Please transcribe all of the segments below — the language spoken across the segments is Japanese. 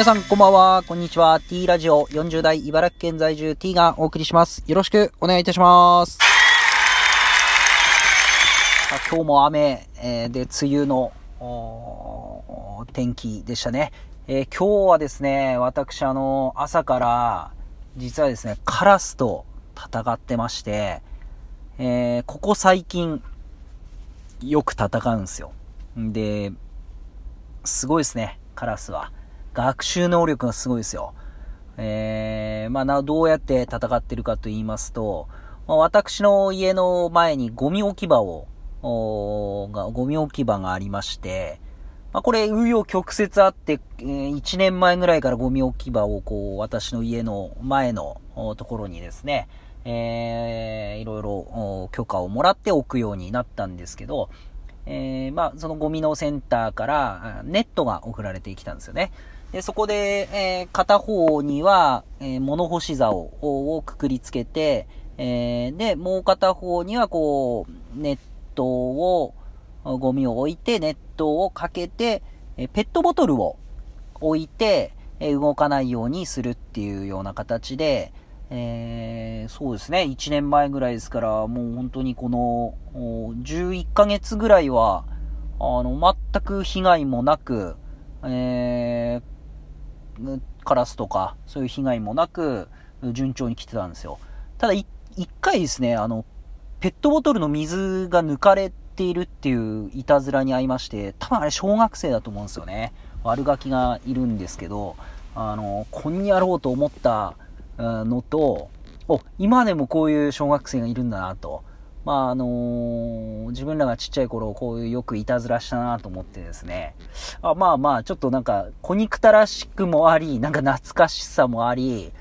皆さんこんばんは、こんにちは。T ラジオ40代茨城県在住 T がお送りします。よろしくお願いいたします。今日も雨、えーで、梅雨の天気でしたね。えー今日はですね、私あの、朝から、実はですね、カラスと戦ってまして、えーここ最近、よく戦うんですよ。で、すごいですね、カラスは。学習能力がすごいですよ。えー、まあ、どうやって戦ってるかと言いますと、まあ私の家の前にゴミ置き場を、が、ゴミ置き場がありまして、まあこれ、紆余曲折あって、え1年前ぐらいからゴミ置き場をこう、私の家の前のところにですね、えー、いろいろ許可をもらって置くようになったんですけど、えー、まあ、そのゴミのセンターからネットが送られてきたんですよね。で、そこで、えー片方には、えー物干し竿をくくりつけて、えーで、もう片方にはこう、ネットを、ゴミを置いて、ネットをかけて、えペットボトルを置いて、え動かないようにするっていうような形で、えそうですね、1年前ぐらいですから、もう本当にこの、11ヶ月ぐらいは、あの、全く被害もなく、えーカラスとか、そういう被害もなく、順調に来てたんですよ。ただ、一回ですね、あの、ペットボトルの水が抜かれているっていういたずらに遭いまして、多分あれ小学生だと思うんですよね。悪ガキがいるんですけど、あの、こんにゃろうと思ったのと、お、今でもこういう小学生がいるんだなと。まああの自分らがちっちゃい頃こういうよくいたずらしたなと思ってですね。あまあまあ、ちょっとなんか、小憎たらしくもあり、なんか懐かしさもあり、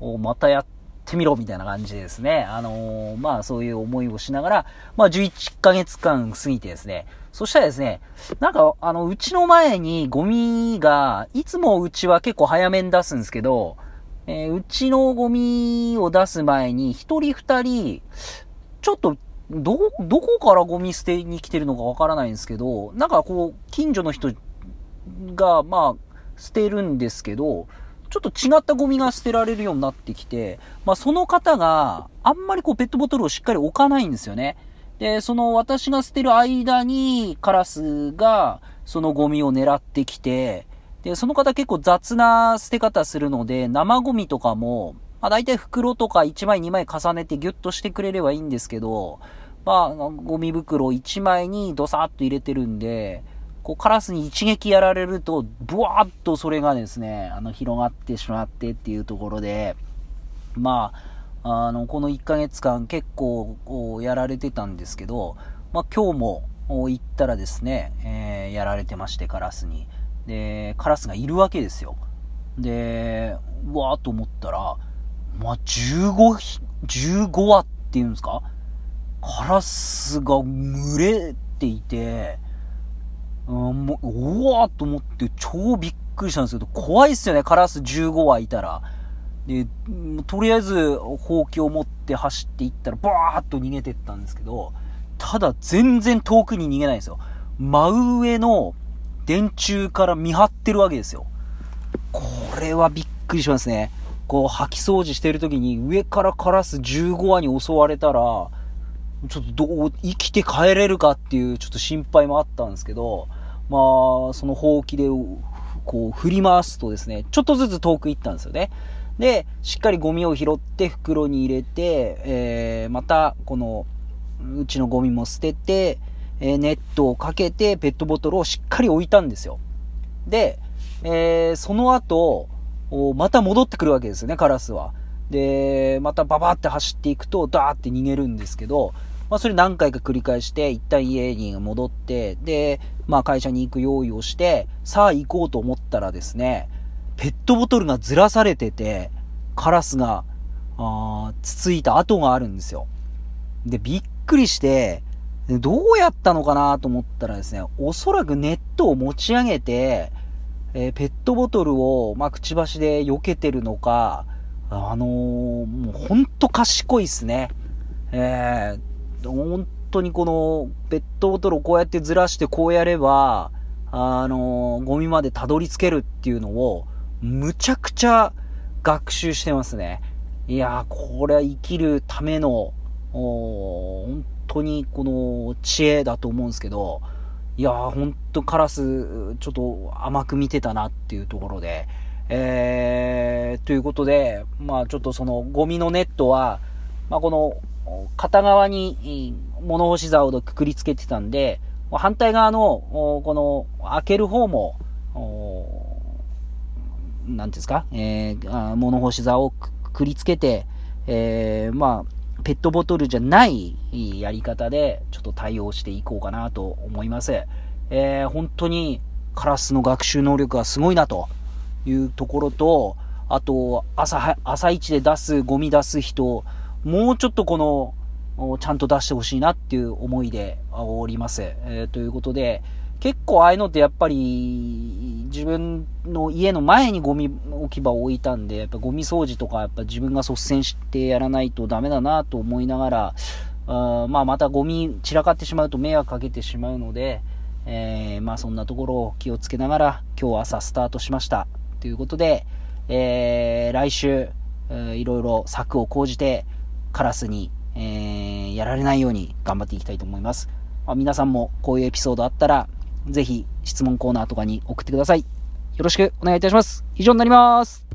おまたやってみろみたいな感じでですね。あのーまあそういう思いをしながら、まあ11ヶ月間過ぎてですね。そしたらですね、なんか、あの、うちの前にゴミが、いつもうちは結構早めに出すんですけど、えーうちのゴミを出す前に、一人二人、ちょっと、ど、どこからゴミ捨てに来てるのかわからないんですけど、なんかこう、近所の人が、まあ、捨てるんですけど、ちょっと違ったゴミが捨てられるようになってきて、まあその方があんまりこうペットボトルをしっかり置かないんですよね。で、その私が捨てる間にカラスがそのゴミを狙ってきて、で、その方結構雑な捨て方するので、生ゴミとかも、まあ大体袋とか1枚2枚重ねてギュッとしてくれればいいんですけど、まあ、ゴミ袋1枚にドサッと入れてるんで、こうカラスに一撃やられると、ブワーッとそれがですね、あの、広がってしまってっていうところで、まあ、あの、この1ヶ月間結構こうやられてたんですけど、まあ今日も行ったらですね、えーやられてまして、カラスに。で、カラスがいるわけですよ。で、うわーと思ったら、まあ、15ひ、15羽っていうんですか？カラスが群れていて、うん、もう、おわーと思って超びっくりしたんですけど、怖いっすよね、カラス15羽いたら。で、とりあえず、ほうきを持って走っていったら、バーッと逃げてったんですけど、ただ全然遠くに逃げないんですよ。真上の電柱から見張ってるわけですよ。これはびっくりしますね。こう、掃き掃除してる時に上からカラス15羽に襲われたら、ちょっとどう、生きて帰れるかっていうちょっと心配もあったんですけど、まあ、そのほうきで、こう、振り回すとですね、ちょっとずつ遠く行ったんですよね。で、しっかりゴミを拾って袋に入れて、えー、また、この、うちのゴミも捨てて、えーネットをかけてペットボトルをしっかり置いたんですよ。で、えーその後、また戻ってくるわけですよね、カラスは。で、またババって走っていくと、ダーって逃げるんですけど、まあそれ何回か繰り返して、一旦家に戻って、で、まあ会社に行く用意をして、さあ行こうと思ったらですね、ペットボトルがずらされてて、カラスが、あーつついた跡があるんですよ。で、びっくりして、どうやったのかなと思ったらですね、おそらくネットを持ち上げて、えーペットボトルを、まあ、くちばしで避けてるのか、あのーもうほんと賢いっすね。えー、本当にこの、ペットボトルをこうやってずらしてこうやれば、あのーゴミまでたどり着けるっていうのを、むちゃくちゃ学習してますね。いやー、これは生きるための、本当にこの知恵だと思うんですけど、いやー、ほんとカラス、ちょっと甘く見てたなっていうところで、えー、ということで、まあちょっとそのゴミのネットは、まあこの片側に物干し竿をくくりつけてたんで、反対側の、この開ける方も、なんですか、えー、物干し竿をくくりつけて、えー、まあ、ペットボトルじゃないやり方で、ちょっと対応していこうかなと思います。えー、本当にカラスの学習能力がすごいなというところと、あと、朝、朝一で出す、ゴミ出す人、もうちょっとこの、ちゃんと出してほしいなっていう思いでおります。えー、ということで、結構ああいうのってやっぱり自分の家の前にゴミ置き場を置いたんで、やっぱゴミ掃除とかやっぱ自分が率先してやらないとダメだなと思いながら、あまあまたゴミ散らかってしまうと迷惑かけてしまうので、えー、まあそんなところを気をつけながら今日朝スタートしました。ということで、えー、来週、いろいろ策を講じてカラスにえー、やられないように頑張っていきたいと思います。ま、皆さんもこういうエピソードあったら、ぜひ質問コーナーとかに送ってください。よろしくお願いいたします。以上になります。